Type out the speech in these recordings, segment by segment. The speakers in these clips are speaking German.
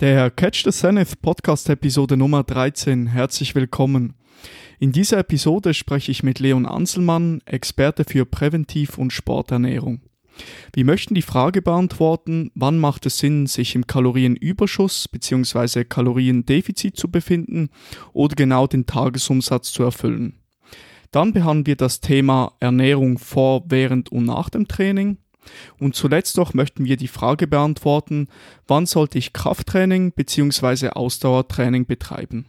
Der Catch the Zenith Podcast Episode Nummer 13. Herzlich willkommen. In dieser Episode spreche ich mit Leon Anselmann, Experte für Präventiv- und Sporternährung. Wir möchten die Frage beantworten, wann macht es Sinn, sich im Kalorienüberschuss bzw. Kaloriendefizit zu befinden oder genau den Tagesumsatz zu erfüllen. Dann behandeln wir das Thema Ernährung vor, während und nach dem Training und zuletzt noch möchten wir die Frage beantworten, wann sollte ich Krafttraining bzw. Ausdauertraining betreiben?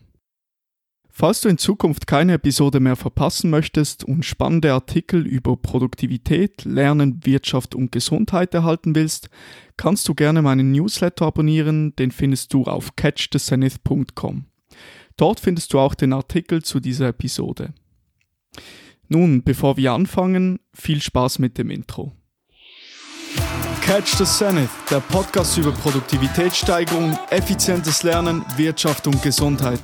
Falls du in Zukunft keine Episode mehr verpassen möchtest und spannende Artikel über Produktivität, Lernen, Wirtschaft und Gesundheit erhalten willst, kannst du gerne meinen Newsletter abonnieren, den findest du auf catchthezenith.com. Dort findest du auch den Artikel zu dieser Episode. Nun, bevor wir anfangen, viel Spaß mit dem Intro. Catch the Zenith, der Podcast über Produktivitätssteigerung, effizientes Lernen, Wirtschaft und Gesundheit.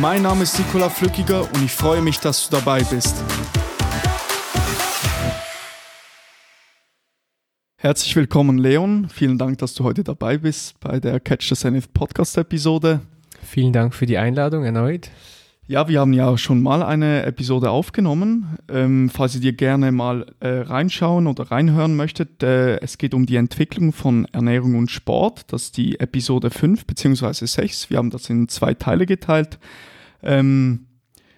Mein Name ist Nikola Flückiger und ich freue mich, dass du dabei bist. Herzlich willkommen, Leon. Vielen Dank, dass du heute dabei bist bei der Catch the Zenith Podcast Episode. Vielen Dank für die Einladung erneut. Ja, wir haben ja schon mal eine Episode aufgenommen. Ähm, falls ihr dir gerne mal äh, reinschauen oder reinhören möchtet, äh, es geht um die Entwicklung von Ernährung und Sport. Das ist die Episode 5 bzw. 6. Wir haben das in zwei Teile geteilt. Ähm,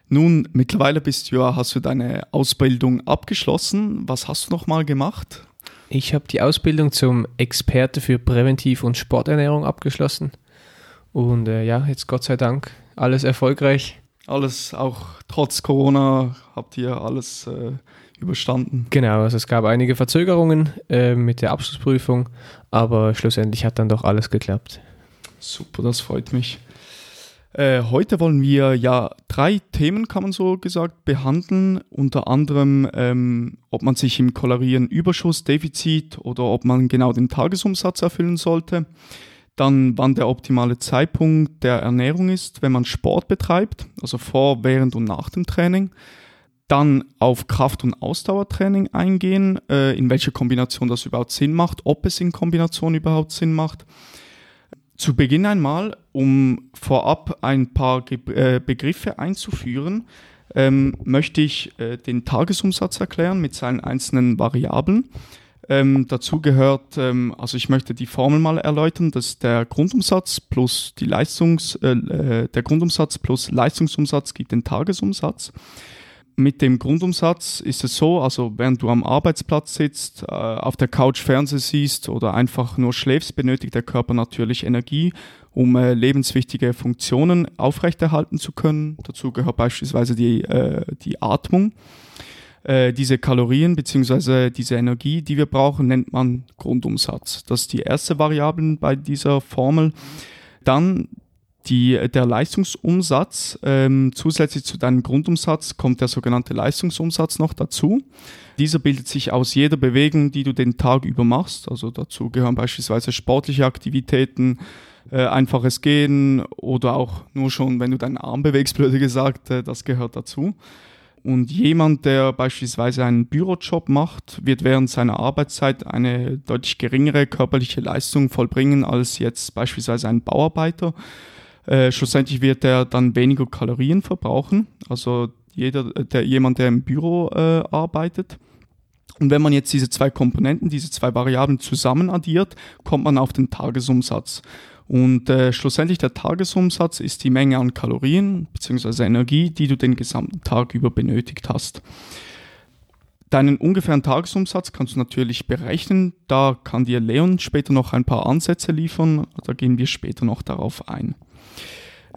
nun, mittlerweile bist du ja, hast du deine Ausbildung abgeschlossen. Was hast du nochmal gemacht? Ich habe die Ausbildung zum Experte für Präventiv- und Sporternährung abgeschlossen. Und äh, ja, jetzt Gott sei Dank alles erfolgreich alles, auch trotz Corona, habt ihr alles äh, überstanden? Genau, also es gab einige Verzögerungen äh, mit der Abschlussprüfung, aber schlussendlich hat dann doch alles geklappt. Super, das freut mich. Äh, heute wollen wir ja drei Themen, kann man so gesagt, behandeln. Unter anderem, ähm, ob man sich im Kalorienüberschuss, Defizit oder ob man genau den Tagesumsatz erfüllen sollte dann wann der optimale Zeitpunkt der Ernährung ist, wenn man Sport betreibt, also vor, während und nach dem Training. Dann auf Kraft- und Ausdauertraining eingehen, äh, in welcher Kombination das überhaupt Sinn macht, ob es in Kombination überhaupt Sinn macht. Zu Beginn einmal, um vorab ein paar Ge äh, Begriffe einzuführen, ähm, möchte ich äh, den Tagesumsatz erklären mit seinen einzelnen Variablen. Ähm, dazu gehört, ähm, also ich möchte die Formel mal erläutern, dass der Grundumsatz plus die Leistungs, äh, äh, der Grundumsatz plus Leistungsumsatz gibt den Tagesumsatz. Mit dem Grundumsatz ist es so, also während du am Arbeitsplatz sitzt, äh, auf der Couch Fernseh siehst oder einfach nur schläfst, benötigt der Körper natürlich Energie, um äh, lebenswichtige Funktionen aufrechterhalten zu können. Dazu gehört beispielsweise die, äh, die Atmung. Äh, diese Kalorien bzw. diese Energie, die wir brauchen, nennt man Grundumsatz. Das ist die erste Variable bei dieser Formel. Dann die, der Leistungsumsatz. Ähm, zusätzlich zu deinem Grundumsatz kommt der sogenannte Leistungsumsatz noch dazu. Dieser bildet sich aus jeder Bewegung, die du den Tag über machst. Also dazu gehören beispielsweise sportliche Aktivitäten, äh, einfaches Gehen oder auch nur schon, wenn du deinen Arm bewegst, blöde gesagt, äh, das gehört dazu. Und jemand, der beispielsweise einen Bürojob macht, wird während seiner Arbeitszeit eine deutlich geringere körperliche Leistung vollbringen als jetzt beispielsweise ein Bauarbeiter. Äh, schlussendlich wird er dann weniger Kalorien verbrauchen, also jeder, der, jemand, der im Büro äh, arbeitet. Und wenn man jetzt diese zwei Komponenten, diese zwei Variablen zusammen addiert, kommt man auf den Tagesumsatz. Und äh, schlussendlich der Tagesumsatz ist die Menge an Kalorien bzw. Energie, die du den gesamten Tag über benötigt hast. Deinen ungefähren Tagesumsatz kannst du natürlich berechnen. Da kann dir Leon später noch ein paar Ansätze liefern. Da gehen wir später noch darauf ein.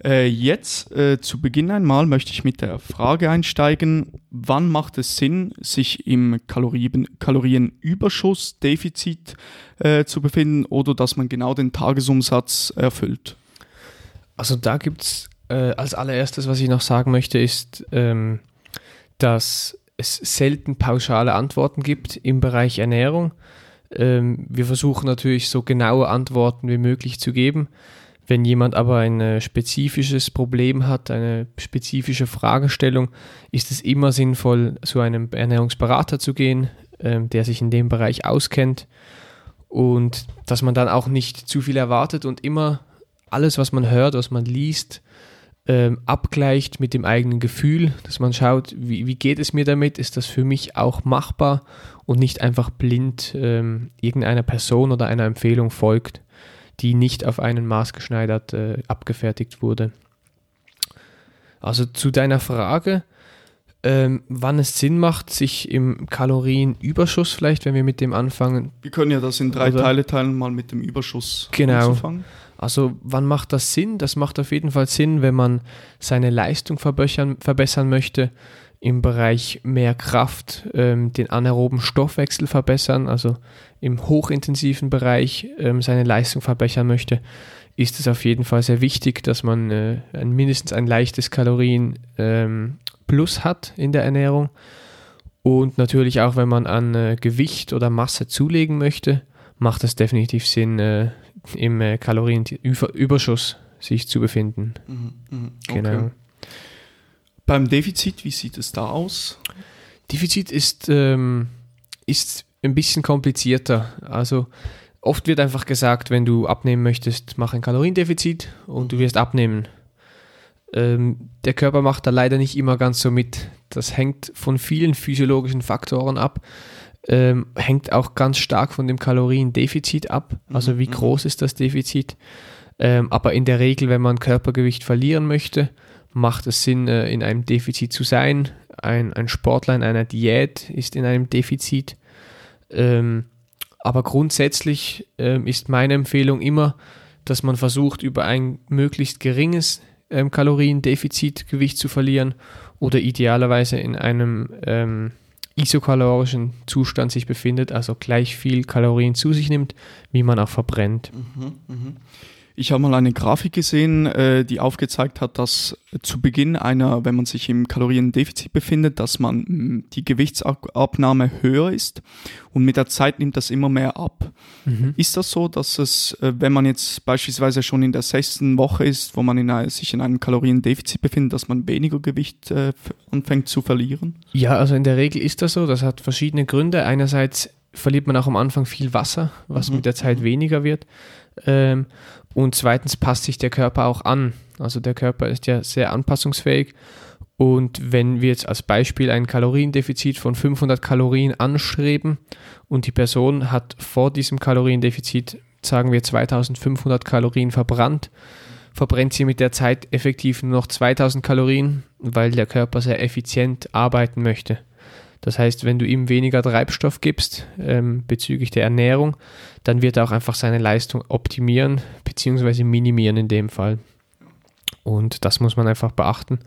Äh, jetzt äh, zu Beginn einmal möchte ich mit der Frage einsteigen, wann macht es Sinn, sich im Kalorien, Kalorienüberschuss, Defizit äh, zu befinden oder dass man genau den Tagesumsatz erfüllt? Also da gibt es äh, als allererstes, was ich noch sagen möchte, ist, ähm, dass es selten pauschale Antworten gibt im Bereich Ernährung. Ähm, wir versuchen natürlich so genaue Antworten wie möglich zu geben. Wenn jemand aber ein äh, spezifisches Problem hat, eine spezifische Fragestellung, ist es immer sinnvoll, zu einem Ernährungsberater zu gehen, ähm, der sich in dem Bereich auskennt. Und dass man dann auch nicht zu viel erwartet und immer alles, was man hört, was man liest, ähm, abgleicht mit dem eigenen Gefühl, dass man schaut, wie, wie, geht es mir damit, ist das für mich auch machbar? Und nicht einfach blind ähm, irgendeiner Person oder einer Empfehlung folgt, die nicht auf einen maßgeschneidert äh, abgefertigt wurde. Also zu deiner Frage, ähm, wann es Sinn macht, sich im Kalorienüberschuss vielleicht, wenn wir mit dem anfangen. Wir können ja das in drei Oder? Teile teilen, mal mit dem Überschuss genau. anzufangen. Also wann macht das Sinn? Das macht auf jeden Fall Sinn, wenn man seine Leistung verbessern, verbessern möchte, im Bereich mehr Kraft, ähm, den anaeroben Stoffwechsel verbessern, also im hochintensiven Bereich ähm, seine Leistung verbessern möchte, ist es auf jeden Fall sehr wichtig, dass man äh, ein, mindestens ein leichtes Kalorien ähm, Plus hat in der Ernährung. Und natürlich auch, wenn man an äh, Gewicht oder Masse zulegen möchte, macht es definitiv Sinn, äh, im äh, Kalorienüberschuss sich zu befinden. Mhm, mh, okay. Genau. Beim Defizit, wie sieht es da aus? Defizit ist, ähm, ist ein bisschen komplizierter. Also oft wird einfach gesagt, wenn du abnehmen möchtest, mach ein Kaloriendefizit und du wirst abnehmen. Ähm, der Körper macht da leider nicht immer ganz so mit. Das hängt von vielen physiologischen Faktoren ab. Ähm, hängt auch ganz stark von dem Kaloriendefizit ab. Also wie mhm. groß ist das Defizit? Ähm, aber in der Regel, wenn man Körpergewicht verlieren möchte, macht es Sinn, äh, in einem Defizit zu sein. Ein, ein Sportler in einer Diät ist in einem Defizit. Ähm, aber grundsätzlich ähm, ist meine Empfehlung immer, dass man versucht, über ein möglichst geringes ähm, Kaloriendefizit Gewicht zu verlieren oder idealerweise in einem ähm, isokalorischen Zustand sich befindet, also gleich viel Kalorien zu sich nimmt, wie man auch verbrennt. Mhm, mh. Ich habe mal eine Grafik gesehen, äh, die aufgezeigt hat, dass zu Beginn einer, wenn man sich im Kaloriendefizit befindet, dass man mm, die Gewichtsabnahme höher ist und mit der Zeit nimmt das immer mehr ab. Mhm. Ist das so, dass es, äh, wenn man jetzt beispielsweise schon in der sechsten Woche ist, wo man in einer, sich in einem Kaloriendefizit befindet, dass man weniger Gewicht äh, anfängt zu verlieren? Ja, also in der Regel ist das so. Das hat verschiedene Gründe. Einerseits verliert man auch am Anfang viel Wasser, was mhm. mit der Zeit mhm. weniger wird. Ähm, und zweitens passt sich der Körper auch an. Also der Körper ist ja sehr anpassungsfähig. Und wenn wir jetzt als Beispiel ein Kaloriendefizit von 500 Kalorien anstreben und die Person hat vor diesem Kaloriendefizit, sagen wir 2500 Kalorien verbrannt, verbrennt sie mit der Zeit effektiv nur noch 2000 Kalorien, weil der Körper sehr effizient arbeiten möchte. Das heißt, wenn du ihm weniger Treibstoff gibst ähm, bezüglich der Ernährung, dann wird er auch einfach seine Leistung optimieren bzw. minimieren in dem Fall. Und das muss man einfach beachten.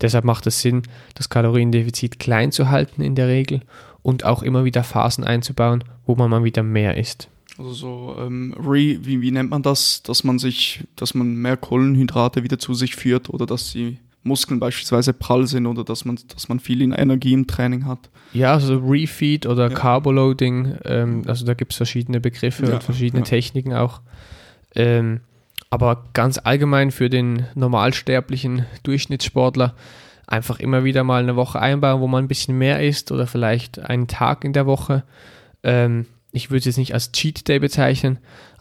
Deshalb macht es Sinn, das Kaloriendefizit klein zu halten in der Regel und auch immer wieder Phasen einzubauen, wo man mal wieder mehr isst. Also so ähm, re, wie, wie nennt man das, dass man sich, dass man mehr Kohlenhydrate wieder zu sich führt oder dass sie Muskeln beispielsweise prall sind oder dass man, dass man viel in Energie im Training hat. Ja, also Refeed oder ja. Carboloading, ähm, also da gibt es verschiedene Begriffe ja, und verschiedene ja. Techniken auch. Ähm, aber ganz allgemein für den normalsterblichen Durchschnittssportler einfach immer wieder mal eine Woche einbauen, wo man ein bisschen mehr isst oder vielleicht einen Tag in der Woche. Ähm, ich würde es jetzt nicht als Cheat Day bezeichnen,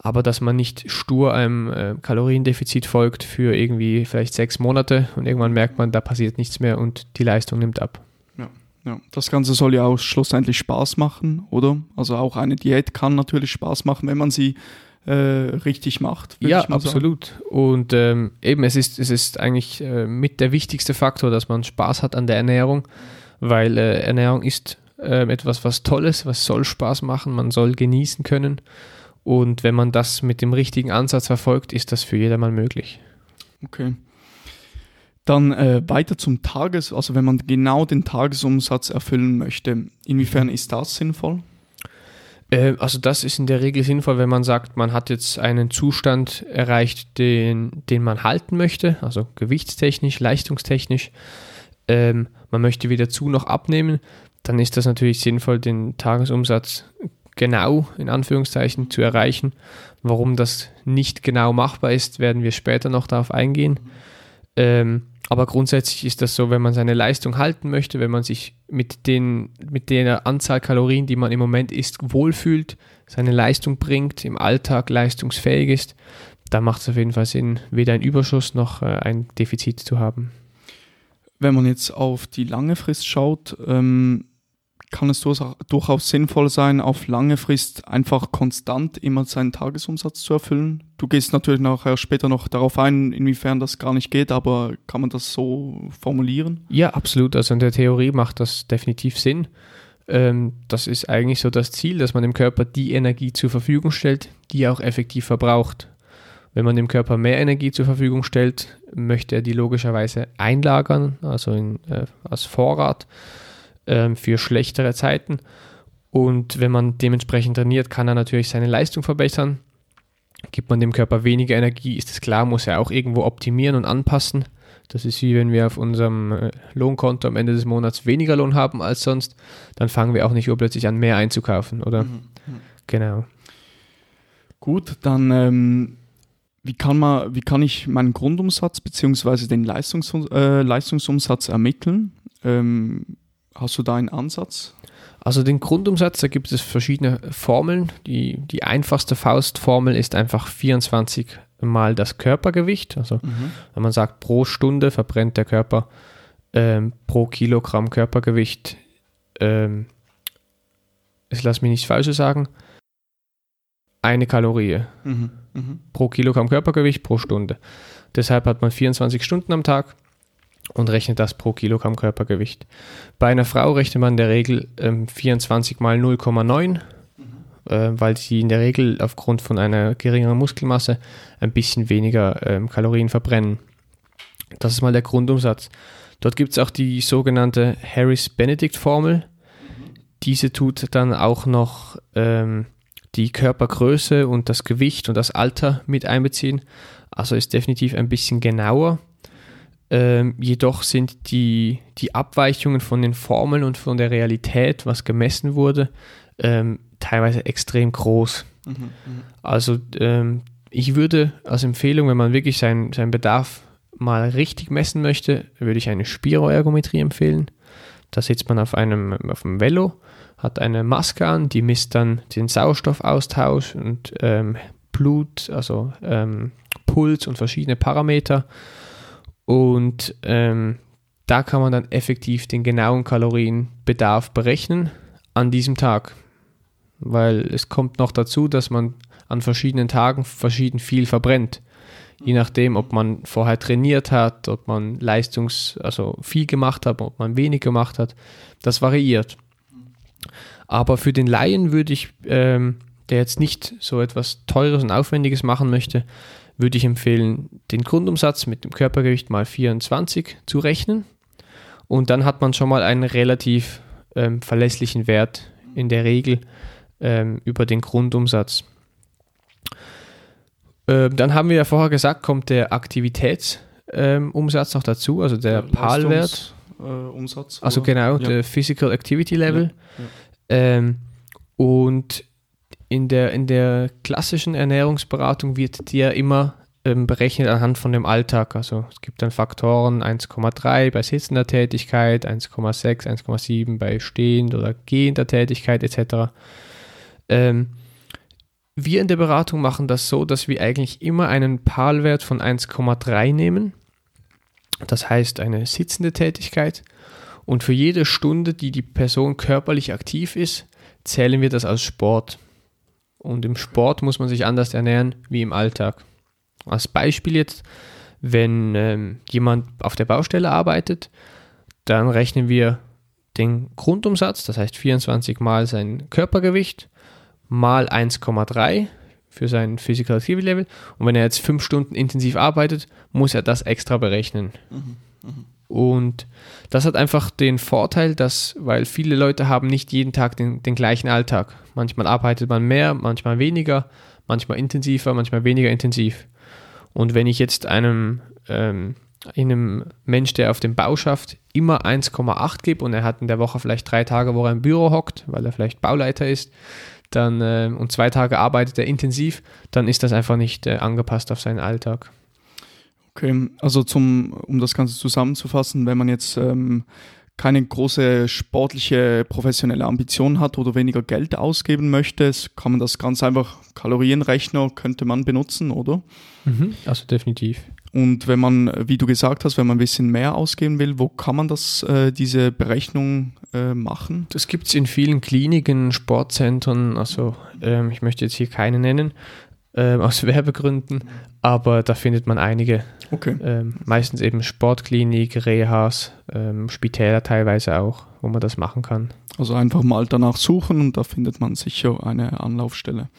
aber dass man nicht stur einem äh, Kaloriendefizit folgt für irgendwie vielleicht sechs Monate und irgendwann merkt man, da passiert nichts mehr und die Leistung nimmt ab. Ja, ja. Das Ganze soll ja auch schlussendlich Spaß machen, oder? Also auch eine Diät kann natürlich Spaß machen, wenn man sie äh, richtig macht. Ja, absolut. Sagen. Und ähm, eben, es ist, es ist eigentlich äh, mit der wichtigste Faktor, dass man Spaß hat an der Ernährung, weil äh, Ernährung ist äh, etwas, was Tolles, was soll Spaß machen, man soll genießen können. Und wenn man das mit dem richtigen Ansatz verfolgt, ist das für jedermann möglich. Okay. Dann äh, weiter zum Tages, also wenn man genau den Tagesumsatz erfüllen möchte, inwiefern ist das sinnvoll? Äh, also das ist in der Regel sinnvoll, wenn man sagt, man hat jetzt einen Zustand erreicht, den, den man halten möchte, also gewichtstechnisch, leistungstechnisch. Ähm, man möchte wieder zu noch abnehmen, dann ist das natürlich sinnvoll, den Tagesumsatz genau in Anführungszeichen zu erreichen. Warum das nicht genau machbar ist, werden wir später noch darauf eingehen. Ähm, aber grundsätzlich ist das so, wenn man seine Leistung halten möchte, wenn man sich mit, den, mit der Anzahl Kalorien, die man im Moment isst, wohlfühlt, seine Leistung bringt, im Alltag leistungsfähig ist, da macht es auf jeden Fall Sinn, weder einen Überschuss noch äh, ein Defizit zu haben. Wenn man jetzt auf die lange Frist schaut, ähm, kann es durchaus sinnvoll sein, auf lange Frist einfach konstant immer seinen Tagesumsatz zu erfüllen. Du gehst natürlich nachher später noch darauf ein, inwiefern das gar nicht geht, aber kann man das so formulieren? Ja, absolut. Also in der Theorie macht das definitiv Sinn. Ähm, das ist eigentlich so das Ziel, dass man dem Körper die Energie zur Verfügung stellt, die er auch effektiv verbraucht. Wenn man dem Körper mehr Energie zur Verfügung stellt, möchte er die logischerweise einlagern, also in, äh, als Vorrat äh, für schlechtere Zeiten. Und wenn man dementsprechend trainiert, kann er natürlich seine Leistung verbessern. Gibt man dem Körper weniger Energie, ist es klar, muss er auch irgendwo optimieren und anpassen. Das ist wie wenn wir auf unserem äh, Lohnkonto am Ende des Monats weniger Lohn haben als sonst, dann fangen wir auch nicht urplötzlich an, mehr einzukaufen, oder? Mhm. mhm. Genau. Gut, dann ähm, wie, kann man, wie kann ich meinen Grundumsatz bzw. den Leistungs, äh, Leistungsumsatz ermitteln? Ähm, hast du da einen Ansatz? Also den Grundumsatz, da gibt es verschiedene Formeln. Die, die einfachste Faustformel ist einfach 24 mal das Körpergewicht. Also mhm. wenn man sagt, pro Stunde verbrennt der Körper ähm, pro Kilogramm Körpergewicht, ähm, ich lasse mich nicht falsch sagen, eine Kalorie mhm. Mhm. pro Kilogramm Körpergewicht pro Stunde. Deshalb hat man 24 Stunden am Tag und rechnet das pro Kilogramm Körpergewicht. Bei einer Frau rechnet man in der Regel ähm, 24 mal 0,9 äh, weil sie in der Regel aufgrund von einer geringeren Muskelmasse ein bisschen weniger ähm, Kalorien verbrennen. Das ist mal der Grundumsatz. Dort gibt es auch die sogenannte Harris-Benedict-Formel. Diese tut dann auch noch ähm, die Körpergröße und das Gewicht und das Alter mit einbeziehen. Also ist definitiv ein bisschen genauer. Ähm, jedoch sind die, die Abweichungen von den Formeln und von der Realität, was gemessen wurde, ähm, teilweise extrem groß. Mhm, mhm, also ähm, ich würde als Empfehlung, wenn man wirklich seinen, seinen Bedarf mal richtig messen möchte, würde ich eine Spiroergometrie empfehlen. Da sitzt man auf einem, auf einem Velo, hat eine Maske an, die misst dann den Sauerstoffaustausch und ähm, Blut, also ähm, Puls und verschiedene Parameter. Und ähm, da kann man dann effektiv den genauen Kalorienbedarf berechnen an diesem Tag weil es kommt noch dazu, dass man an verschiedenen Tagen verschieden viel verbrennt. Je nachdem, ob man vorher trainiert hat, ob man Leistungs-, also viel gemacht hat, ob man wenig gemacht hat. Das variiert. Aber für den Laien würde ich, ähm, der jetzt nicht so etwas Teures und Aufwendiges machen möchte, würde ich empfehlen, den Grundumsatz mit dem Körpergewicht mal 24 zu rechnen. Und dann hat man schon mal einen relativ ähm, verlässlichen Wert in der Regel ähm, über den Grundumsatz. Ähm, dann haben wir ja vorher gesagt, kommt der Aktivitätsumsatz ähm, noch dazu, also der, der PAL-Wert. Äh, Umsatz. Also genau, ja. der Physical Activity Level. Ja, ja. Ähm, und in der, in der klassischen Ernährungsberatung wird die ja immer ähm, berechnet anhand von dem Alltag. Also es gibt dann Faktoren 1,3 bei sitzender Tätigkeit, 1,6, 1,7 bei stehend oder gehender Tätigkeit etc. Ähm, wir in der Beratung machen das so, dass wir eigentlich immer einen PAL-Wert von 1,3 nehmen. Das heißt eine sitzende Tätigkeit. Und für jede Stunde, die die Person körperlich aktiv ist, zählen wir das als Sport. Und im Sport muss man sich anders ernähren wie im Alltag. Als Beispiel jetzt, wenn ähm, jemand auf der Baustelle arbeitet, dann rechnen wir den Grundumsatz, das heißt 24 mal sein Körpergewicht mal 1,3 für sein Physical Activity Level. Und wenn er jetzt fünf Stunden intensiv arbeitet, muss er das extra berechnen. Mhm. Mhm. Und das hat einfach den Vorteil, dass, weil viele Leute haben nicht jeden Tag den, den gleichen Alltag. Manchmal arbeitet man mehr, manchmal weniger, manchmal intensiver, manchmal weniger intensiv. Und wenn ich jetzt einem, ähm, einem Mensch, der auf dem Bau schafft, immer 1,8 gebe und er hat in der Woche vielleicht drei Tage, wo er im Büro hockt, weil er vielleicht Bauleiter ist, dann äh, und zwei Tage arbeitet er intensiv, dann ist das einfach nicht äh, angepasst auf seinen Alltag. Okay, also zum, um das Ganze zusammenzufassen, wenn man jetzt ähm, keine große sportliche, professionelle Ambition hat oder weniger Geld ausgeben möchte, kann man das ganz einfach, Kalorienrechner könnte man benutzen, oder? Mhm, also definitiv. Und wenn man, wie du gesagt hast, wenn man ein bisschen mehr ausgeben will, wo kann man das, äh, diese Berechnung äh, machen? Das gibt es in vielen Kliniken, Sportzentren, also ähm, ich möchte jetzt hier keine nennen, ähm, aus Werbegründen, aber da findet man einige. Okay. Ähm, meistens eben Sportklinik, Rehas, ähm, Spitäler teilweise auch, wo man das machen kann. Also einfach mal danach suchen und da findet man sicher eine Anlaufstelle.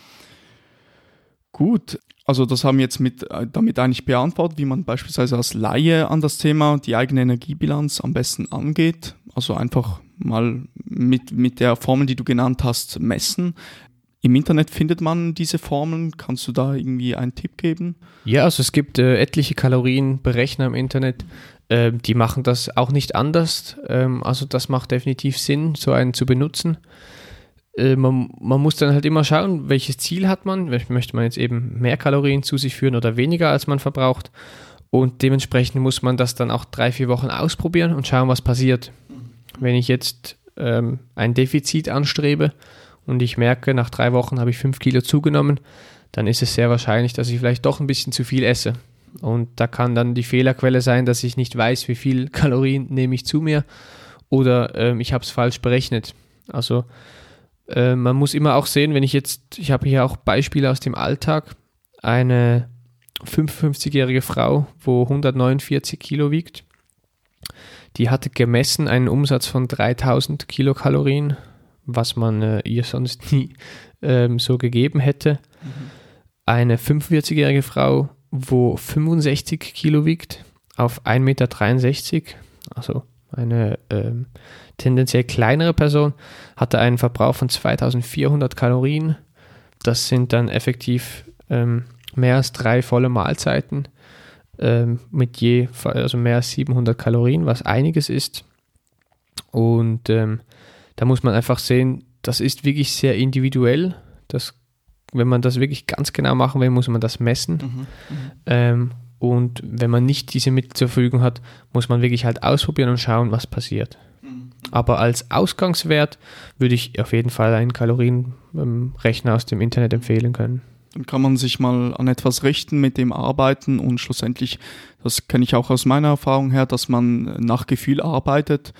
Gut, also das haben wir jetzt mit, äh, damit eigentlich beantwortet, wie man beispielsweise als Laie an das Thema die eigene Energiebilanz am besten angeht. Also einfach mal mit, mit der Formel, die du genannt hast, messen. Im Internet findet man diese Formeln. Kannst du da irgendwie einen Tipp geben? Ja, also es gibt äh, etliche Kalorienberechner im Internet. Äh, die machen das auch nicht anders. Ähm, also das macht definitiv Sinn, so einen zu benutzen. Äh, man, man, muss dann halt immer schauen, welches Ziel hat man. Möchte man jetzt eben mehr Kalorien zu sich führen oder weniger, als man verbraucht. Und dementsprechend muss man das dann auch drei, vier Wochen ausprobieren und schauen, was passiert. Wenn ich jetzt ähm, ein Defizit anstrebe, und ich merke, nach drei Wochen habe ich fünf Kilo zugenommen, dann ist es sehr wahrscheinlich, dass ich vielleicht doch ein bisschen zu viel esse. Und da kann dann die Fehlerquelle sein, dass ich nicht weiß, wie viel Kalorien nehme ich zu mir oder ähm, ich habe es falsch berechnet. Also äh, man muss immer auch sehen, wenn ich jetzt, ich habe hier auch Beispiele aus dem Alltag, eine 55-jährige Frau, wo 149 Kilo wiegt, die hatte gemessen einen Umsatz von 3000 Kilokalorien was man äh, ihr sonst nie ähm, so gegeben hätte. Mhm. Eine 45-jährige Frau, wo 65 Kilo wiegt, auf 1,63 Meter, also eine ähm, tendenziell kleinere Person, hatte einen Verbrauch von 2400 Kalorien. Das sind dann effektiv ähm, mehr als drei volle Mahlzeiten ähm, mit je, also mehr als 700 Kalorien, was einiges ist. Und ähm, da muss man einfach sehen, das ist wirklich sehr individuell. Das, wenn man das wirklich ganz genau machen will, muss man das messen. Mhm, mhm, ähm, und wenn man nicht diese Mittel zur Verfügung hat, muss man wirklich halt ausprobieren und schauen, was passiert. Mhm. Aber als Ausgangswert würde ich auf jeden Fall einen Kalorienrechner aus dem Internet empfehlen können. Dann kann man sich mal an etwas richten, mit dem arbeiten und schlussendlich, das kenne ich auch aus meiner Erfahrung her, dass man nach Gefühl arbeitet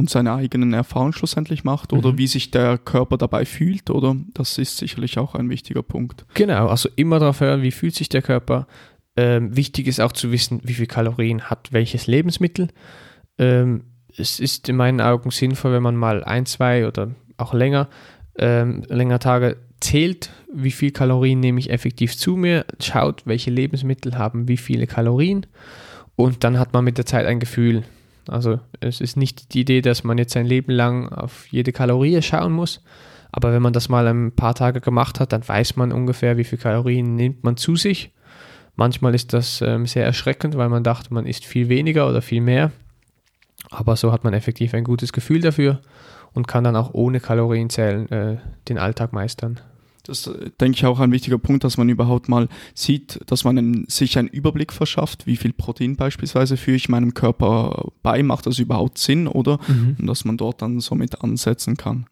und seine eigenen Erfahrungen schlussendlich macht oder mhm. wie sich der Körper dabei fühlt, oder? Das ist sicherlich auch ein wichtiger Punkt. Genau, also immer darauf hören, wie fühlt sich der Körper. Ähm, wichtig ist auch zu wissen, wie viel Kalorien hat welches Lebensmittel. Ähm, es ist in meinen Augen sinnvoll, wenn man mal ein, zwei oder auch länger, ähm, länger Tage zählt, wie viel Kalorien nehme ich effektiv zu mir, schaut, welche Lebensmittel haben wie viele Kalorien und dann hat man mit der Zeit ein Gefühl, also es ist nicht die Idee, dass man jetzt sein Leben lang auf jede Kalorie schauen muss. Aber wenn man das mal ein paar Tage gemacht hat, dann weiß man ungefähr, wie viele Kalorien nimmt man zu sich. Manchmal ist das ähm, sehr erschreckend, weil man dachte, man isst viel weniger oder viel mehr. Aber so hat man effektiv ein gutes Gefühl dafür und kann dann auch ohne Kalorienzählen äh, den Alltag meistern. Das äh, denke ich auch ein wichtiger Punkt, dass man überhaupt mal sieht, dass man einen, sich einen Überblick verschafft, wie viel Protein beispielsweise führe ich meinem Körper bei, macht das überhaupt Sinn, oder? Mhm. Und dass man dort dann somit ansetzen kann.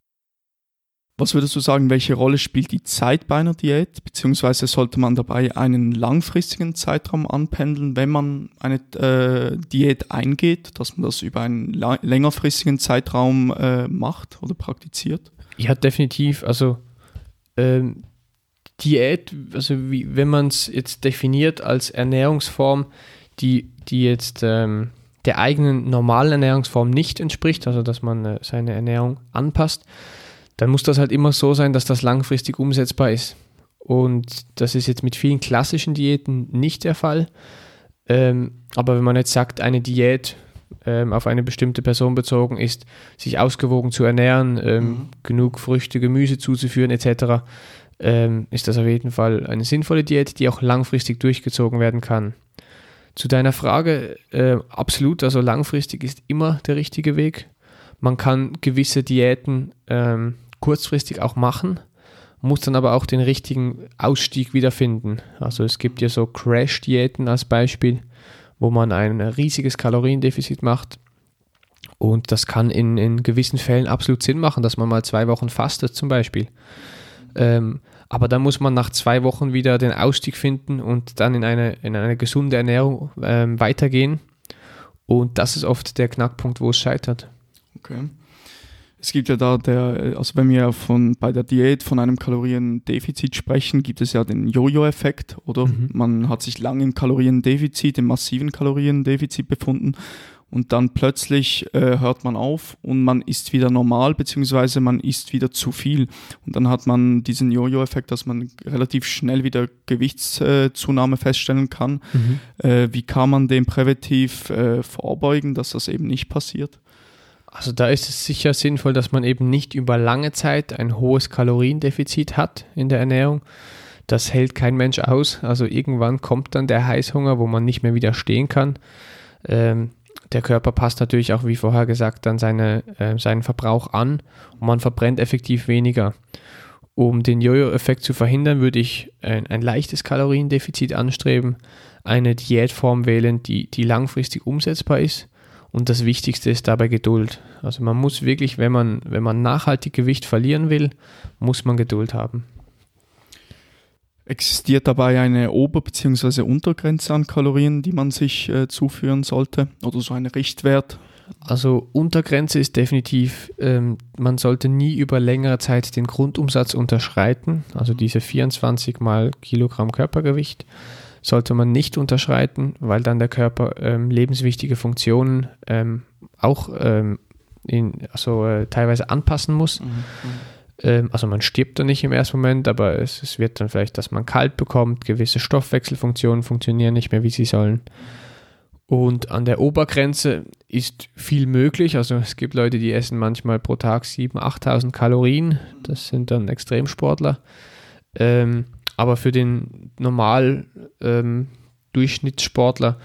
Was würdest du sagen, welche Rolle spielt die Zeit bei einer Diät? Beziehungsweise sollte man dabei einen langfristigen Zeitraum anpendeln, wenn man eine äh, Diät eingeht, dass man das über einen längerfristigen Zeitraum äh, macht oder praktiziert? Ja, definitiv. Also ähm, Diät, also wie, wenn man es jetzt definiert als Ernährungsform, die, die jetzt ähm, der eigenen normalen Ernährungsform nicht entspricht, also dass man äh, seine Ernährung anpasst, dann muss das halt immer so sein, dass das langfristig umsetzbar ist. Und das ist jetzt mit vielen klassischen Diäten nicht der Fall. Ähm, aber wenn man jetzt sagt, eine Diät ähm, auf eine bestimmte Person bezogen ist, sich ausgewogen zu ernähren, ähm, mhm. genug Früchte, Gemüse zuzuführen etc., ähm, ist das auf jeden Fall eine sinnvolle Diät, die auch langfristig durchgezogen werden kann. Zu deiner Frage, äh, absolut, also langfristig ist immer der richtige Weg. Man kann gewisse Diäten ähm, kurzfristig auch machen, muss dann aber auch den richtigen Ausstieg wiederfinden. Also es gibt ja so Crash-Diäten als Beispiel, wo man ein riesiges Kaloriendefizit macht Und das kann in, in gewissen Fällen absolut Sinn machen, dass man mal zwei Wochen fastet zum Beispiel. Ähm, aber dann muss man nach zwei Wochen wieder den Ausstieg finden und dann in eine, in eine gesunde Ernährung ähm, weitergehen. Und das ist oft der Knackpunkt, wo es scheitert. Okay. Es gibt ja da der, also wenn wir von bei der Diät von einem Kaloriendefizit sprechen, gibt es ja den Jojo-Effekt, oder? Mhm. Man hat sich lange im Kaloriendefizit, im massiven Kaloriendefizit befunden und dann plötzlich äh, hört man auf und man isst wieder normal, beziehungsweise man isst wieder zu viel. Und dann hat man diesen Jojo-Effekt, dass man relativ schnell wieder Gewichtszunahme äh, feststellen kann. Mhm. Äh, wie kann man dem präventiv äh, vorbeugen, dass das eben nicht passiert? Also da ist es sicher sinnvoll, dass man eben nicht über lange Zeit ein hohes Kaloriendefizit hat in der Ernährung. Das hält kein Mensch aus. Also irgendwann kommt dann der Heißhunger, wo man nicht mehr widerstehen kann. Ähm, der Körper passt natürlich auch, wie vorher gesagt, dann seine, äh, seinen Verbrauch an und man verbrennt effektiv weniger. Um den Jojo-Effekt zu verhindern, würde ich ein, ein, leichtes Kaloriendefizit anstreben, eine Diätform wählen, die, die langfristig umsetzbar ist. Und das Wichtigste ist dabei Geduld. Also man muss wirklich, wenn man, wenn man nachhaltig Gewicht verlieren will, muss man Geduld haben. Existiert dabei eine Ober- bzw. Untergrenze an Kalorien, die man sich äh, zuführen sollte? Oder so ein Richtwert? Also Untergrenze ist definitiv, ähm, man sollte nie über längere Zeit den Grundumsatz unterschreiten. Also diese 24 mal Kilogramm Körpergewicht sollte man nicht unterschreiten, weil dann der Körper ähm, lebenswichtige Funktionen ähm, auch ähm, in, also, äh, teilweise anpassen muss. Mhm. mhm. Ähm, also man stirbt dann nicht im ersten Moment, aber es, es, wird dann vielleicht, dass man kalt bekommt, gewisse Stoffwechselfunktionen funktionieren nicht mehr, wie sie sollen. Und an der Obergrenze ist viel möglich. Also es gibt Leute, die essen manchmal pro Tag 7.000, 8.000 Kalorien. Das sind dann Extremsportler. Ähm, aber für den normal ähm, Durchschnittssportler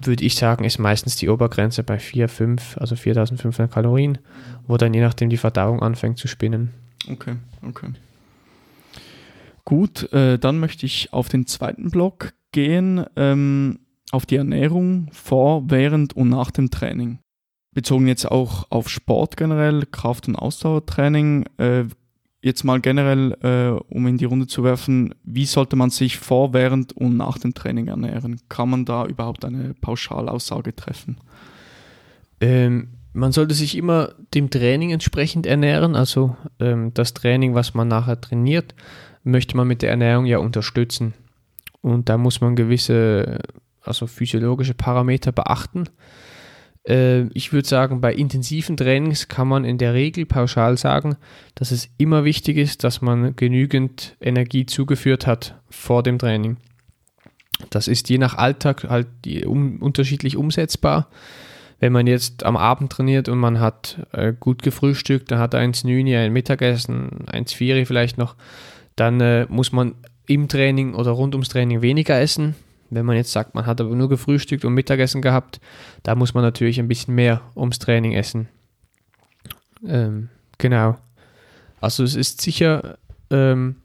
würde ich sagen, ist meistens die Obergrenze bei 4, 5, also 4500 Kalorien, wo dann je nachdem die Verdauung anfängt zu spinnen. Okay, okay. Gut, äh, dann möchte ich auf den zweiten Block gehen, ähm, auf die Ernährung vor, während und nach dem Training. Bezogen jetzt auch auf Sport generell, Kraft- und Ausdauertraining. Äh, jetzt mal generell, äh, um in die Runde zu werfen, wie sollte man sich vor, während und nach dem Training ernähren? Kann man da überhaupt eine Pauschalaussage treffen? Ähm, man sollte sich immer dem Training entsprechend ernähren. Also ähm, das Training, was man nachher trainiert, möchte man mit der Ernährung ja unterstützen. Und da muss man gewisse, also physiologische Parameter beachten. Äh, ich würde sagen, bei intensiven Trainings kann man in der Regel pauschal sagen, dass es immer wichtig ist, dass man genügend Energie zugeführt hat vor dem Training. Das ist je nach Alltag halt um, unterschiedlich umsetzbar wenn man jetzt am Abend trainiert und man hat äh, gut gefrühstückt, dann hat ein Snüni, ein Mittagessen, ein Zvieri vielleicht noch, dann äh, muss man im Training oder rund ums Training weniger essen. Wenn man jetzt sagt, man hat aber nur gefrühstückt und Mittagessen gehabt, da muss man natürlich ein bisschen mehr ums Training essen. Ähm, genau. Also es ist sicher, ähm,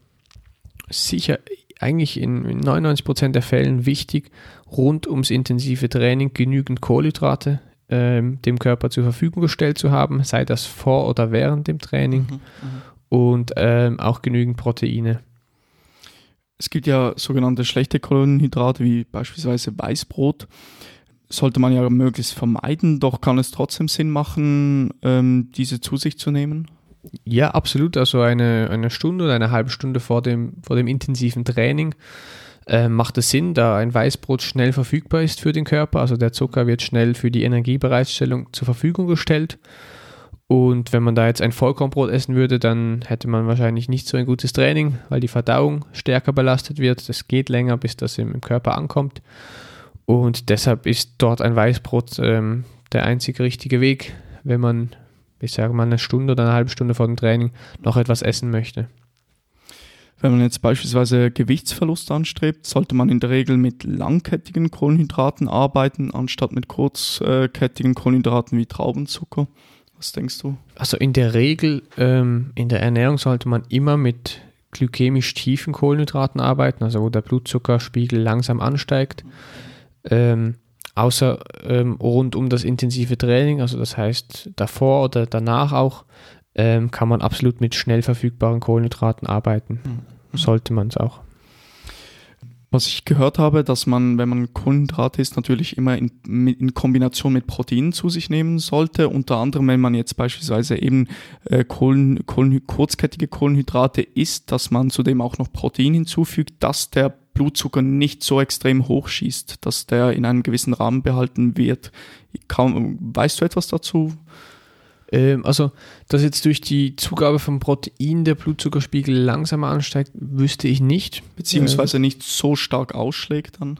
sicher eigentlich in, in 99% der Fällen wichtig, rund ums intensive Training genügend Kohlenhydrate ähm, dem Körper zur Verfügung gestellt zu haben, sei das vor oder während dem Training mhm, mhm, und ähm, auch genügend Proteine. Es gibt ja sogenannte schlechte Kohlenhydrate wie beispielsweise Weißbrot. Sollte man ja möglichst vermeiden, doch kann es trotzdem Sinn machen, ähm, diese zu sich zu nehmen? Ja, absolut. Also eine, eine Stunde oder eine halbe Stunde vor dem, vor dem intensiven Training äh, macht es Sinn, da ein Weißbrot schnell verfügbar ist für den Körper. Also der Zucker wird schnell für die Energiebereitstellung zur Verfügung gestellt. Und wenn man da jetzt ein Vollkornbrot essen würde, dann hätte man wahrscheinlich nicht so ein gutes Training, weil die Verdauung stärker belastet wird. Das geht länger, bis das im, Körper ankommt. Und deshalb ist dort ein Weißbrot ähm, der einzig richtige Weg, wenn man, ich sage mal, eine Stunde oder eine halbe Stunde vor dem Training noch etwas essen möchte. Wenn man jetzt beispielsweise Gewichtsverlust anstrebt, sollte man in der Regel mit langkettigen Kohlenhydraten arbeiten, anstatt mit kurzkettigen Kohlenhydraten wie Traubenzucker. Was denkst du? Also in der Regel, ähm, in der Ernährung sollte man immer mit glykämisch tiefen Kohlenhydraten arbeiten, also wo der Blutzuckerspiegel langsam ansteigt. Ähm, außer ähm, rund um das intensive Training, also das heißt davor oder danach auch, ähm, kann man absolut mit schnell verfügbaren Kohlenhydraten arbeiten. Mhm. Sollte man es auch. Was ich gehört habe, dass man, wenn man Kohlenhydrate isst, natürlich immer in, in, Kombination mit Proteinen zu sich nehmen sollte. Unter anderem, wenn man jetzt beispielsweise eben äh, Kohlen, Kohlen, kurzkettige Kohlenhydrate isst, dass man zudem auch noch Protein hinzufügt, dass der Blutzucker nicht so extrem hoch schießt, dass der in einem gewissen Rahmen behalten wird. Kaum, weißt du etwas dazu? Ähm, also, dass jetzt durch die Zugabe von Protein der Blutzuckerspiegel langsamer ansteigt, wüsste ich nicht. Beziehungsweise nicht so stark ausschlägt dann?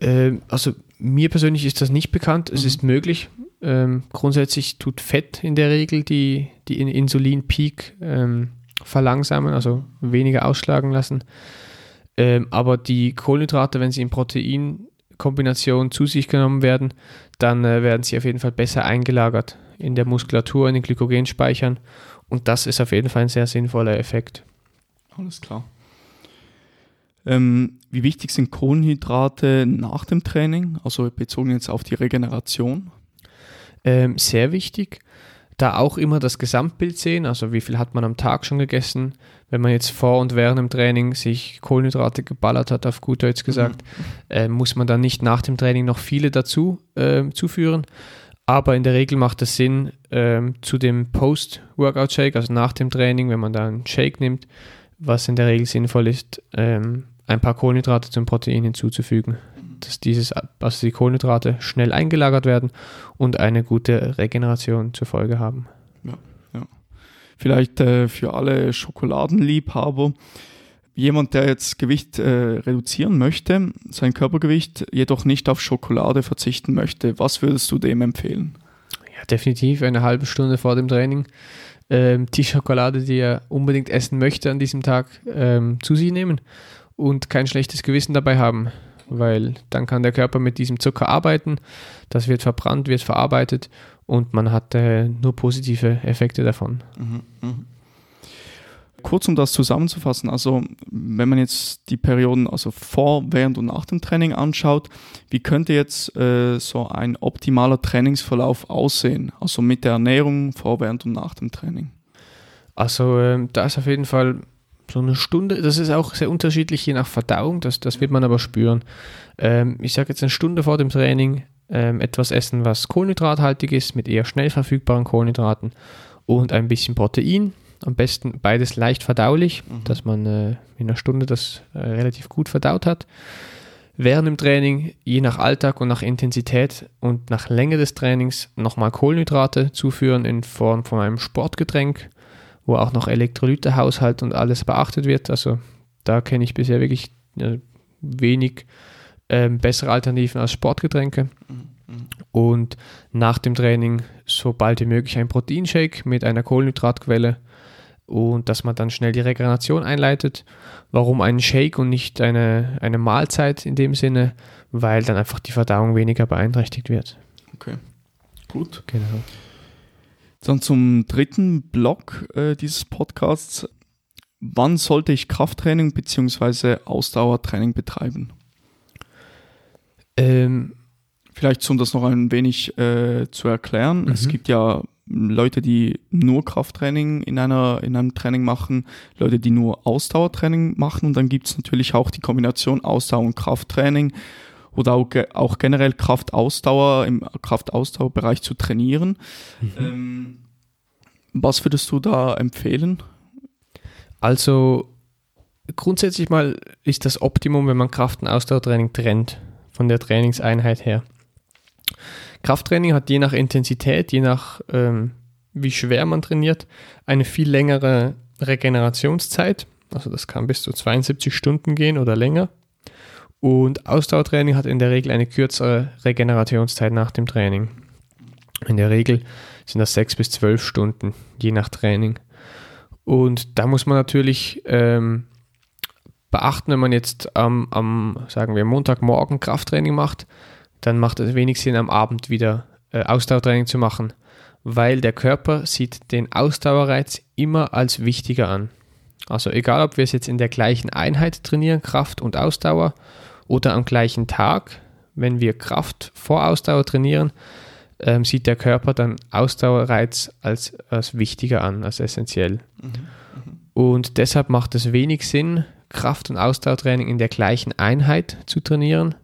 Ähm, also, mir persönlich ist das nicht bekannt. Es mhm. ist möglich. Ähm, grundsätzlich tut Fett in der Regel die, die Insulin-Peak ähm, verlangsamen, also weniger ausschlagen lassen. Ähm, aber die Kohlenhydrate, wenn sie in Proteinkombination zu sich genommen werden, dann äh, werden sie auf jeden Fall besser eingelagert in der Muskulatur, in den Glykogenspeichern. Und das ist auf jeden Fall ein sehr sinnvoller Effekt. Alles klar. Ähm, wie wichtig sind Kohlenhydrate nach dem Training, also bezogen jetzt auf die Regeneration? Ähm, sehr wichtig. Da auch immer das Gesamtbild sehen, also wie viel hat man am Tag schon gegessen. Wenn man jetzt vor und während dem Training sich Kohlenhydrate geballert hat, auf gut Deutsch gesagt, mhm. äh, muss man dann nicht nach dem Training noch viele dazu äh, zuführen. Aber in der Regel macht es Sinn, ähm, zu dem Post-Workout-Shake, also nach dem Training, wenn man da einen Shake nimmt, was in der Regel sinnvoll ist, ähm, ein paar Kohlenhydrate zum Protein hinzuzufügen. Dass dieses, also die Kohlenhydrate schnell eingelagert werden und eine gute Regeneration zur Folge haben. Ja, ja. Vielleicht äh, für alle Schokoladenliebhaber jemand, der jetzt Gewicht äh, reduzieren möchte, sein Körpergewicht jedoch nicht auf Schokolade verzichten möchte, was würdest du dem empfehlen? Ja, definitiv. Eine halbe Stunde vor dem Training. Ähm, die Schokolade, die er unbedingt essen möchte an diesem Tag, ähm, zu sich nehmen und kein schlechtes Gewissen dabei haben, weil dann kann der Körper mit diesem Zucker arbeiten, das wird verbrannt, wird verarbeitet und man hat äh, nur positive Effekte davon. Mhm, mh kurz um das zusammenzufassen, also wenn man jetzt die Perioden also vor, während und nach dem Training anschaut, wie könnte jetzt äh, so ein optimaler Trainingsverlauf aussehen? Also mit der Ernährung vor, während und nach dem Training? Also äh, da ist auf jeden Fall so eine Stunde, das ist auch sehr unterschiedlich je nach Verdauung, das, das wird man aber spüren. Ähm, ich sage jetzt eine Stunde vor dem Training ähm, etwas essen, was kohlenhydrathaltig ist, mit eher schnell verfügbaren Kohlenhydraten und ein bisschen Protein am besten beides leicht verdaulich, mhm. dass man äh, in einer Stunde das äh, relativ gut verdaut hat. Während dem Training, je nach Alltag und nach Intensität und nach Länge des Trainings, nochmal Kohlenhydrate zuführen in Form von einem Sportgetränk, wo auch noch Elektrolytehaushalt und alles beachtet wird. Also da kenne ich bisher wirklich äh, wenig ähm, bessere Alternativen als Sportgetränke. Mhm. Und nach dem Training so bald wie möglich ein Proteinshake mit einer Kohlenhydratquelle und dass man dann schnell die Regeneration einleitet. Warum einen Shake und nicht eine, eine Mahlzeit in dem Sinne? Weil dann einfach die Verdauung weniger beeinträchtigt wird. Okay, gut. Genau. Dann zum dritten Block äh, dieses Podcasts. Wann sollte ich Krafttraining bzw. Ausdauertraining betreiben? Ähm, Vielleicht, um das noch ein wenig äh, zu erklären. Mhm. Es gibt ja Leute, die nur Krafttraining in, einer, in einem Training machen, Leute, die nur Ausdauertraining machen und dann gibt es natürlich auch die Kombination Ausdauer und Krafttraining oder auch, auch generell Kraftausdauer im Kraftausdauerbereich zu trainieren. Mhm. Ähm, was würdest du da empfehlen? Also grundsätzlich mal ist das Optimum, wenn man Kraft- und Ausdauertraining trennt von der Trainingseinheit her. Krafttraining hat je nach Intensität, je nach ähm, wie schwer man trainiert, eine viel längere Regenerationszeit. Also das kann bis zu 72 Stunden gehen oder länger. Und Ausdauertraining hat in der Regel eine kürzere Regenerationszeit nach dem Training. In der Regel sind das 6 bis 12 Stunden, je nach Training. Und da muss man natürlich ähm, beachten, wenn man jetzt am, am, sagen wir, Montagmorgen Krafttraining macht, dann macht es wenig Sinn, am Abend wieder äh, Ausdauertraining zu machen, weil der Körper sieht den Ausdauerreiz immer als wichtiger an. Also egal, ob wir es jetzt in der gleichen Einheit trainieren, Kraft und Ausdauer, oder am gleichen Tag, wenn wir Kraft vor Ausdauer trainieren, ähm, sieht der Körper dann Ausdauerreiz als, als wichtiger an, als essentiell. Mhm. Mhm. Und deshalb macht es wenig Sinn, Kraft- und Ausdauertraining in der gleichen Einheit zu trainieren.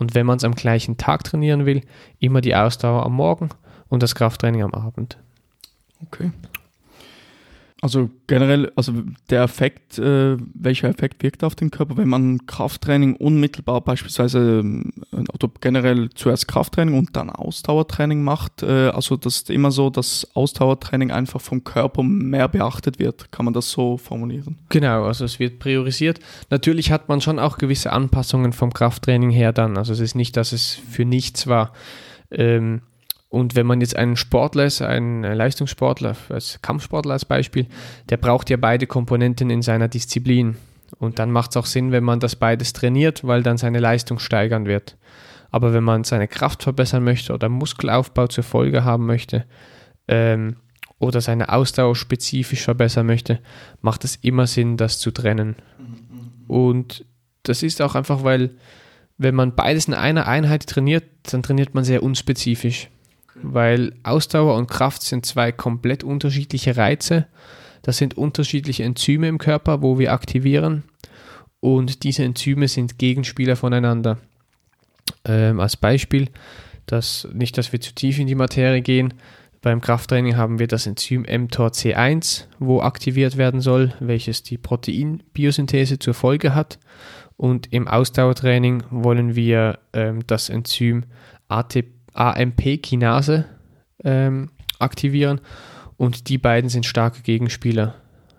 Und wenn man es am gleichen Tag trainieren will, immer die Ausdauer am Morgen und das Krafttraining am Abend. Okay. Also generell, also der Effekt, äh, welcher Effekt wirkt auf den Körper, wenn man Krafttraining unmittelbar beispielsweise äh, oder generell zuerst Krafttraining und dann Ausdauertraining macht? Äh, also das ist immer so, dass Ausdauertraining einfach vom Körper mehr beachtet wird. Kann man das so formulieren? Genau, also es wird priorisiert. Natürlich hat man schon auch gewisse Anpassungen vom Krafttraining her dann. Also es ist nicht, dass es für nichts war. Ähm, und wenn man jetzt einen Sportler ist, einen Leistungssportler, als Kampfsportler als Beispiel, der braucht ja beide Komponenten in seiner Disziplin. Und dann macht es auch Sinn, wenn man das beides trainiert, weil dann seine Leistung steigern wird. Aber wenn man seine Kraft verbessern möchte oder Muskelaufbau zur Folge haben möchte ähm, oder seine Ausdauer spezifisch verbessern möchte, macht es immer Sinn, das zu trennen. Und das ist auch einfach, weil wenn man beides in einer Einheit trainiert, dann trainiert man sehr unspezifisch weil Ausdauer und Kraft sind zwei komplett unterschiedliche Reize. Das sind unterschiedliche Enzyme im Körper, wo wir aktivieren und diese Enzyme sind Gegenspieler voneinander. Ähm, als Beispiel, dass nicht, dass wir zu tief in die Materie gehen. Beim Krafttraining haben wir das Enzym mTORC1, wo aktiviert werden soll, welches die Proteinbiosynthese zur Folge hat. Und im Ausdauertraining wollen wir ähm, das Enzym ATP AMP-Kinase ähm, aktivieren und die beiden sind starke Gegenspieler.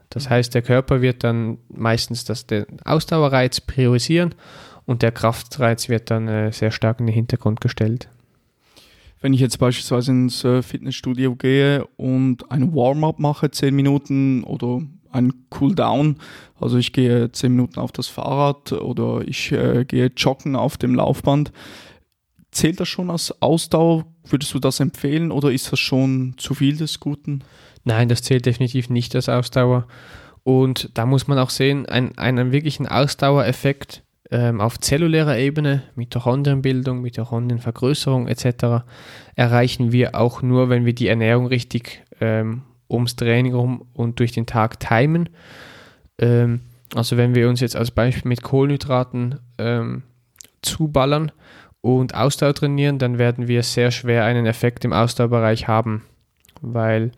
Das heißt, der Körper wird dann meistens das, den Ausdauerreiz priorisieren und der Kraftreiz wird dann äh, sehr stark in den Hintergrund gestellt. Wenn ich jetzt beispielsweise ins Fitnessstudio gehe und ein Warm-up mache, 10 Minuten oder ein Cooldown, also ich gehe 10 Minuten auf das Fahrrad oder ich äh, gehe joggen auf dem Laufband, Zählt das schon als Ausdauer? Würdest du das empfehlen oder ist das schon zu viel des Guten? Nein, das zählt definitiv nicht als Ausdauer. Und da muss man auch sehen, ein, einen wirklichen Ausdauereffekt ähm, auf zellulärer Ebene, Mitochondrienbildung, Mitochondrienvergrößerung etc. erreichen wir auch nur, wenn wir die Ernährung richtig ähm, ums Training rum und durch den Tag timen. Ähm, also wenn wir uns jetzt als Beispiel mit Kohlenhydraten ähm, zuballern, und Ausdauer trainieren, dann werden wir sehr schwer einen Effekt im Ausdauerbereich haben, weil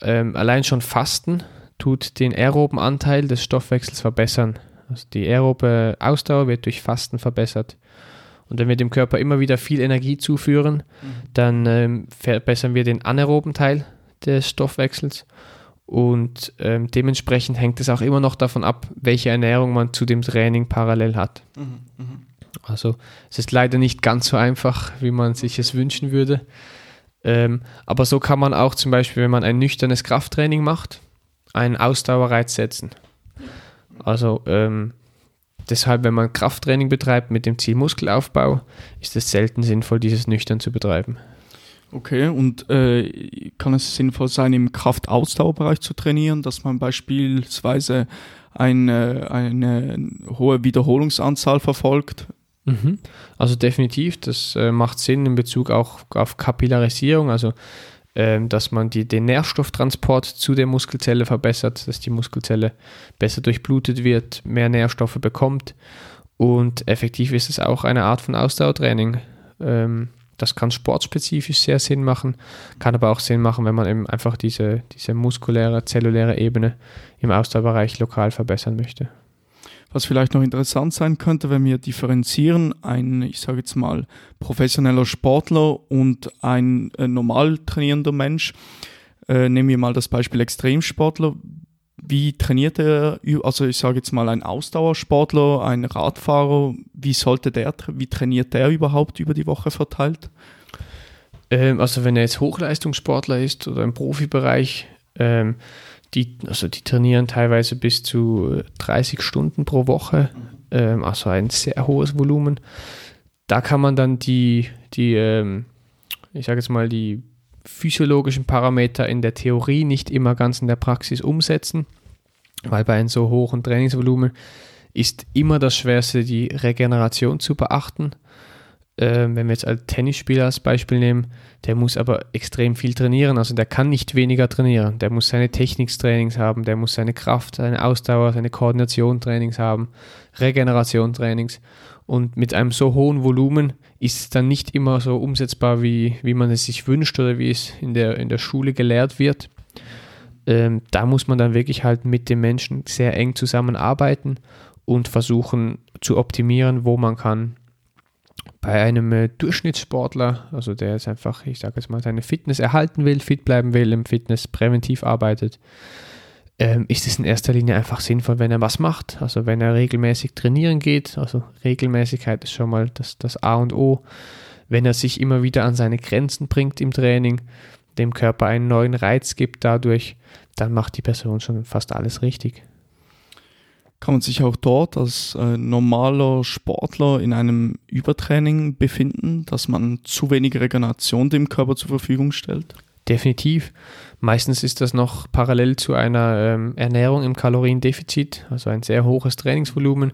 ähm, allein schon Fasten tut den aeroben Anteil des Stoffwechsels verbessern. Also die aerobe Ausdauer wird durch Fasten verbessert. Und wenn wir dem Körper immer wieder viel Energie zuführen, mhm. dann ähm, verbessern wir den anaeroben Teil des Stoffwechsels. Und ähm, dementsprechend hängt es auch immer noch davon ab, welche Ernährung man zu dem Training parallel hat. Mhm. Mhm. Also es ist leider nicht ganz so einfach, wie man sich es wünschen würde. Ähm, aber so kann man auch zum Beispiel, wenn man ein nüchternes Krafttraining macht, einen Ausdauerreiz setzen. Also ähm, deshalb, wenn man Krafttraining betreibt mit dem Ziel Muskelaufbau, ist es selten sinnvoll, dieses nüchtern zu betreiben. Okay, und äh, kann es sinnvoll sein, im Kraftausdauerbereich zu trainieren, dass man beispielsweise eine, eine hohe Wiederholungsanzahl verfolgt, Mhm. Also definitiv, das äh, macht Sinn in Bezug auch auf Kapillarisierung, also ähm, dass man die, den Nährstofftransport zu der Muskelzelle verbessert, dass die Muskelzelle besser durchblutet wird, mehr Nährstoffe bekommt und effektiv ist es auch eine Art von Ausdauertraining. Ähm, das kann sportspezifisch sehr Sinn machen, kann aber auch Sinn machen, wenn man eben einfach diese, diese muskuläre, zelluläre Ebene im Ausdauerbereich lokal verbessern möchte. Was vielleicht noch interessant sein könnte, wenn wir differenzieren, ein, ich sage jetzt mal, professioneller Sportler und ein äh, normal trainierender Mensch. Äh, nehmen wir mal das Beispiel Extremsportler. Wie trainiert er, also ich sage jetzt mal ein Ausdauersportler, ein Radfahrer, wie sollte der, wie trainiert der überhaupt über die Woche verteilt? Ähm, also wenn er jetzt Hochleistungssportler ist oder im Profibereich, ähm, die, also die trainieren teilweise bis zu 30 Stunden pro Woche, ähm, also ein sehr hohes Volumen. Da kann man dann die, die ähm, ich sage jetzt mal, die physiologischen Parameter in der Theorie nicht immer ganz in der Praxis umsetzen, weil bei einem so hohen Trainingsvolumen ist immer das Schwerste, die Regeneration zu beachten. Äh, wenn wir jetzt als Tennisspieler als Beispiel nehmen, der muss aber extrem viel trainieren. Also der kann nicht weniger trainieren. Der muss seine Techniktrainings haben, der muss seine Kraft, seine Ausdauer, seine Koordination-Trainings haben, Regeneration-Trainings. Und mit einem so hohen Volumen ist es dann nicht immer so umsetzbar, wie, wie man es sich wünscht oder wie es in der, in der Schule gelehrt wird. Ähm, da muss man dann wirklich halt mit dem Menschen sehr eng zusammenarbeiten und versuchen zu optimieren, wo man kann bei einem äh, Durchschnittssportler, also der jetzt einfach, ich sage jetzt mal, seine Fitness erhalten will, fit bleiben will, im Fitness präventiv arbeitet, ähm, ist es in erster Linie einfach sinnvoll, wenn er was macht. Also wenn er regelmäßig trainieren geht, also Regelmäßigkeit ist schon mal das, das A und O. Wenn er sich immer wieder an seine Grenzen bringt im Training, dem Körper einen neuen Reiz gibt dadurch, dann macht die Person schon fast alles richtig kann man sich auch dort als äh, normaler Sportler in einem Übertraining befinden, dass man zu wenig Regeneration dem Körper zur Verfügung stellt? Definitiv. Meistens ist das noch parallel zu einer ähm, Ernährung im Kaloriendefizit, also ein sehr hohes Trainingsvolumen,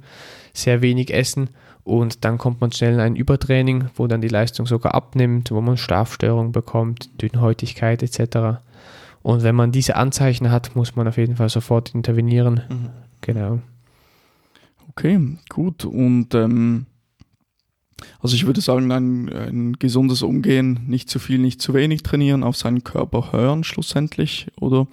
sehr wenig Essen und dann kommt man schnell in ein Übertraining, wo dann die Leistung sogar abnimmt, wo man Schlafstörungen bekommt, Dünnhäutigkeit etc. Und wenn man diese Anzeichen hat, muss man auf jeden Fall sofort intervenieren. Mhm. Genau. Okay, gut. Und ähm, also ich würde sagen, ein, ein gesundes Umgehen, nicht zu viel, nicht zu wenig trainieren, auf seinen Körper hören schlussendlich, oder?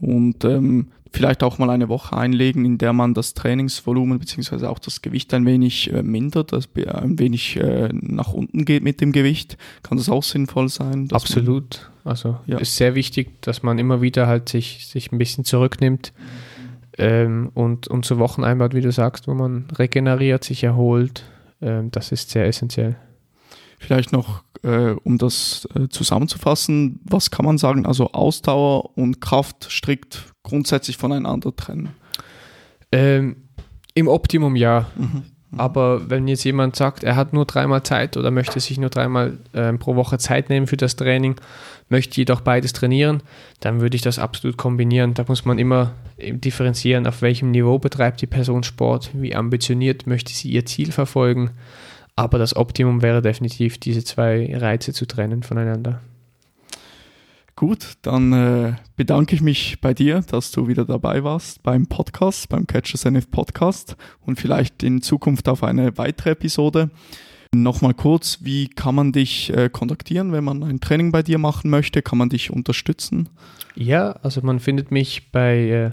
Und ähm, vielleicht auch mal eine Woche einlegen, in der man das Trainingsvolumen beziehungsweise auch das Gewicht ein wenig äh, mindert, dass ein wenig äh, nach unten geht mit dem Gewicht. Kann das auch sinnvoll sein? Absolut. Man, also ja. ist sehr wichtig, dass man immer wieder halt sich, sich ein bisschen zurücknimmt. Mhm ähm, und, und so Wochen einbaut, wie du sagst, wo man regeneriert, sich erholt. Ähm, das ist sehr essentiell. Vielleicht noch, äh, um das äh, zusammenzufassen, was kann man sagen? Also Ausdauer und Kraft strikt grundsätzlich voneinander trennen? Ähm, Im Optimum ja. Mhm. Aber wenn jetzt jemand sagt, er hat nur dreimal Zeit oder möchte sich nur dreimal äh, pro Woche Zeit nehmen für das Training, möchte jedoch beides trainieren, dann würde ich das absolut kombinieren. Da muss man immer differenzieren, auf welchem Niveau betreibt die Person Sport, wie ambitioniert möchte sie ihr Ziel verfolgen. Aber das Optimum wäre definitiv, diese zwei Reize zu trennen voneinander. Gut, dann äh, bedanke ich mich bei dir, dass du wieder dabei warst beim Podcast, beim Catchers NF Podcast und vielleicht in Zukunft auf eine weitere Episode. Nochmal kurz, wie kann man dich äh, kontaktieren, wenn man ein Training bei dir machen möchte? Kann man dich unterstützen? Ja, also man findet mich bei äh,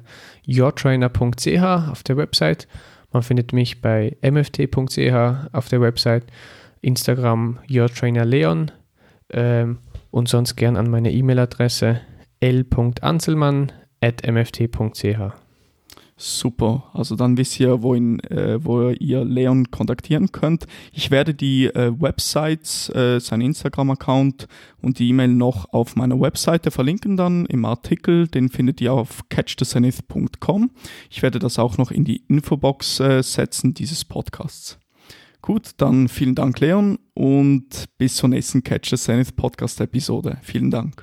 yourtrainer.ch auf der Website. Man findet mich bei mft.ch auf der Website, Instagram yourtrainerleon ähm, und sonst gern an meine E-Mail-Adresse l.anselmann.mft.ch. Super, also dann wisst ihr, wohin, äh, wo ihr Leon kontaktieren könnt. Ich werde die äh, Websites, äh, sein Instagram-Account und die E-Mail noch auf meiner Webseite verlinken dann im Artikel. Den findet ihr auf catchthezenith.com. Ich werde das auch noch in die Infobox äh, setzen dieses Podcasts. Gut, dann vielen Dank, Leon, und bis zur nächsten Catch the Zenith Podcast Episode. Vielen Dank.